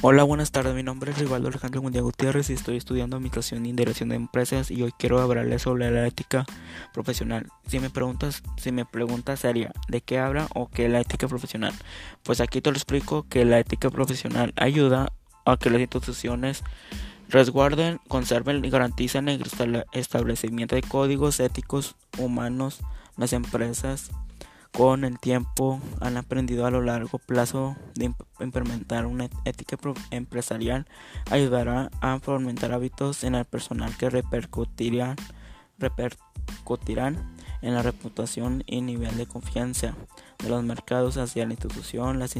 Hola, buenas tardes. Mi nombre es Rivaldo Alejandro Mundial Gutiérrez y estoy estudiando Administración y Dirección de Empresas y hoy quiero hablarles sobre la ética profesional. Si me preguntas, si me preguntas sería ¿de qué habla o qué es la ética profesional? Pues aquí te lo explico que la ética profesional ayuda a que las instituciones resguarden, conserven y garanticen el establecimiento de códigos éticos humanos, las empresas con el tiempo han aprendido a lo largo plazo de implementar una ética empresarial ayudará a fomentar hábitos en el personal que repercutirán, repercutirán en la reputación y nivel de confianza de los mercados hacia la institución. Las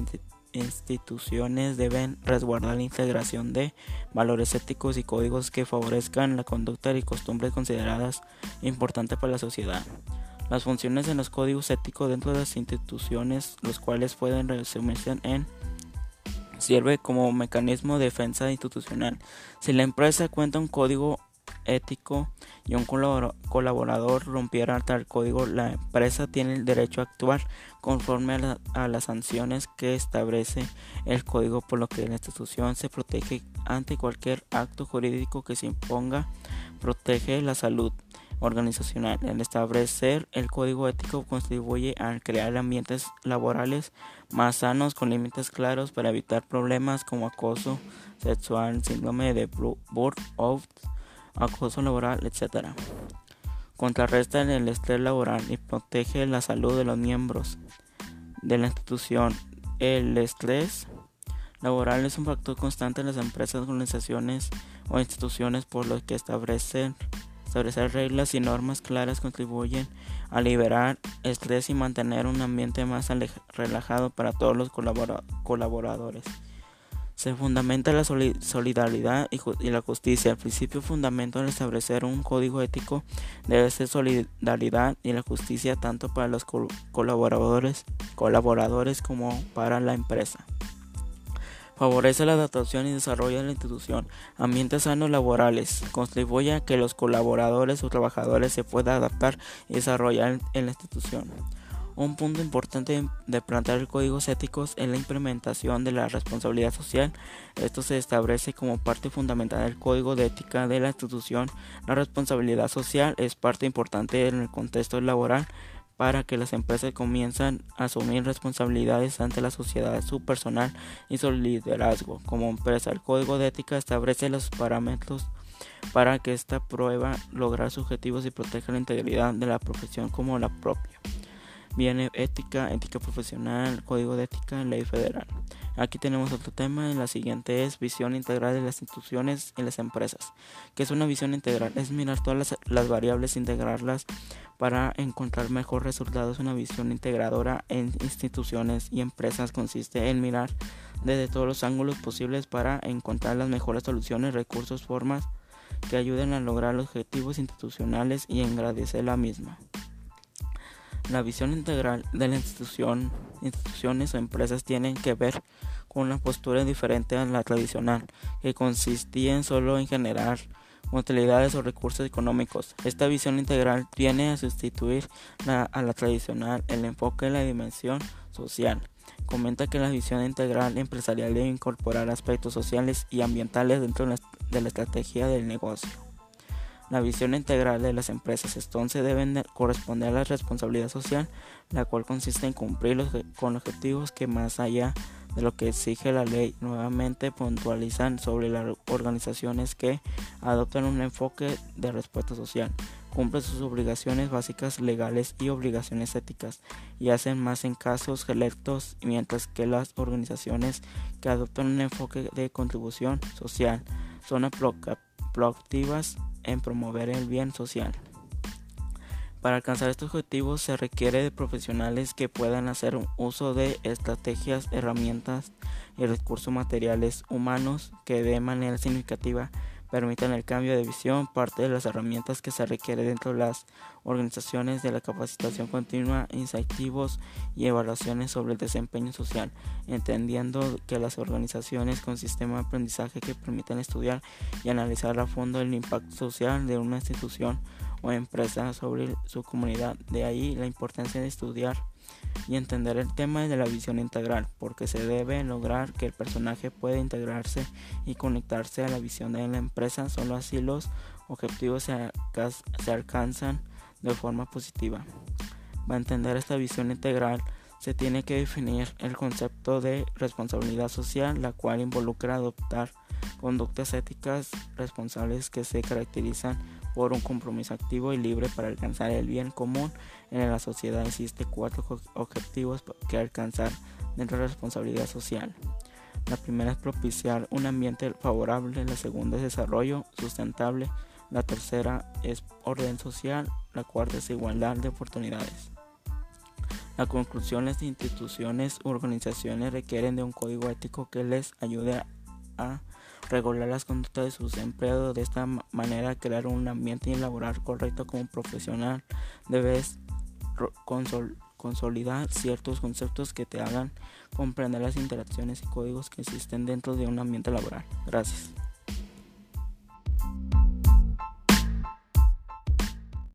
instituciones deben resguardar la integración de valores éticos y códigos que favorezcan la conducta y costumbres consideradas importantes para la sociedad. Las funciones en los códigos éticos dentro de las instituciones, los cuales pueden resumirse en sirve como mecanismo de defensa institucional. Si la empresa cuenta un código ético y un colaborador rompiera tal código, la empresa tiene el derecho a actuar conforme a, las sanciones que establece el código, por lo que la institución se protege ante cualquier acto jurídico que se imponga, protege la salud organizacional. El establecer el código ético contribuye a crear ambientes laborales más sanos con límites claros para evitar problemas como acoso sexual, síndrome de burnout, acoso laboral, etc. Contrarresta el estrés laboral y protege la salud de los miembros de la institución. El estrés laboral es un factor constante en las empresas, organizaciones o instituciones por lo que establecen Establecer reglas y normas claras contribuyen a liberar estrés y mantener un ambiente más relajado para todos los colaboradores. Se fundamenta la solidaridad y, la justicia. El principio fundamental de establecer un código ético debe ser solidaridad y la justicia tanto para los colaboradores, colaboradores como para la empresa. Favorece la adaptación y desarrollo de la institución. Ambientes sanos laborales. Contribuye a que los colaboradores o trabajadores se puedan adaptar y desarrollar en la institución. Un punto importante de plantear códigos éticos es la implementación de la responsabilidad social. Esto se establece como parte fundamental del código de ética de la institución. La responsabilidad social es parte importante en el contexto laboral para que las empresas comiencen a asumir responsabilidades ante la sociedad, su personal y su liderazgo. Como empresa, el código de ética establece los parámetros para que esta prueba lograr sus objetivos y proteja la integridad de la profesión como la propia. Viene ética, ética profesional, código de ética, ley federal. Aquí tenemos otro tema, la siguiente es visión integral de las instituciones y las empresas. ¿Qué es una visión integral? Es mirar todas las, las variables, integrarlas para encontrar mejores resultados. Una visión integradora en instituciones y empresas consiste en mirar desde todos los ángulos posibles para encontrar las mejores soluciones, recursos, formas que ayuden a lograr los objetivos institucionales y engrandecer la misma. La visión integral de la institución, instituciones o empresas tienen que ver con una postura diferente a la tradicional, que consistía solo en generar utilidades o recursos económicos. Esta visión integral viene a sustituir a la tradicional el enfoque en la dimensión social. Comenta que la visión integral empresarial debe incorporar aspectos sociales y ambientales dentro de la estrategia del negocio. La visión integral de las empresas. Entonces deben corresponder a la responsabilidad social, la cual consiste en cumplir con objetivos que más allá de lo que exige la ley. Nuevamente puntualizan sobre las organizaciones que adoptan un enfoque de respuesta social, cumplen sus obligaciones básicas legales y obligaciones éticas y hacen más en casos electos, mientras que las organizaciones que adoptan un enfoque de contribución social son proactivas en promover el bien social. Para alcanzar estos objetivos se requiere de profesionales que puedan hacer uso de estrategias, herramientas y recursos materiales humanos que de manera significativa permitan el cambio de visión, parte de las herramientas que se requiere dentro de las organizaciones de la capacitación continua, incentivos y evaluaciones sobre el desempeño social, entendiendo que las organizaciones con sistema de aprendizaje que permitan estudiar y analizar a fondo el impacto social de una institución o empresa sobre su comunidad. De ahí la importancia de estudiar y entender el tema de la visión integral, porque se debe lograr que el personaje pueda integrarse y conectarse a la visión de la empresa, solo así los objetivos se, se alcanzan de forma positiva. Para entender esta visión integral, se tiene que definir el concepto de responsabilidad social, la cual involucra adoptar conductas éticas responsables que se caracterizan por un compromiso activo y libre para alcanzar el bien común. En la sociedad existen cuatro objetivos que alcanzar dentro de la responsabilidad social. La primera es propiciar un ambiente favorable, la segunda es desarrollo sustentable, la tercera es orden social, la cuarta es igualdad de oportunidades. La conclusión, las instituciones u organizaciones requieren de un código ético que les ayude a regular las conductas de sus empleados. De esta manera, crear un ambiente laboral correcto como profesional. Debes consolidar ciertos conceptos que te hagan comprender las interacciones y códigos que existen dentro de un ambiente laboral. Gracias.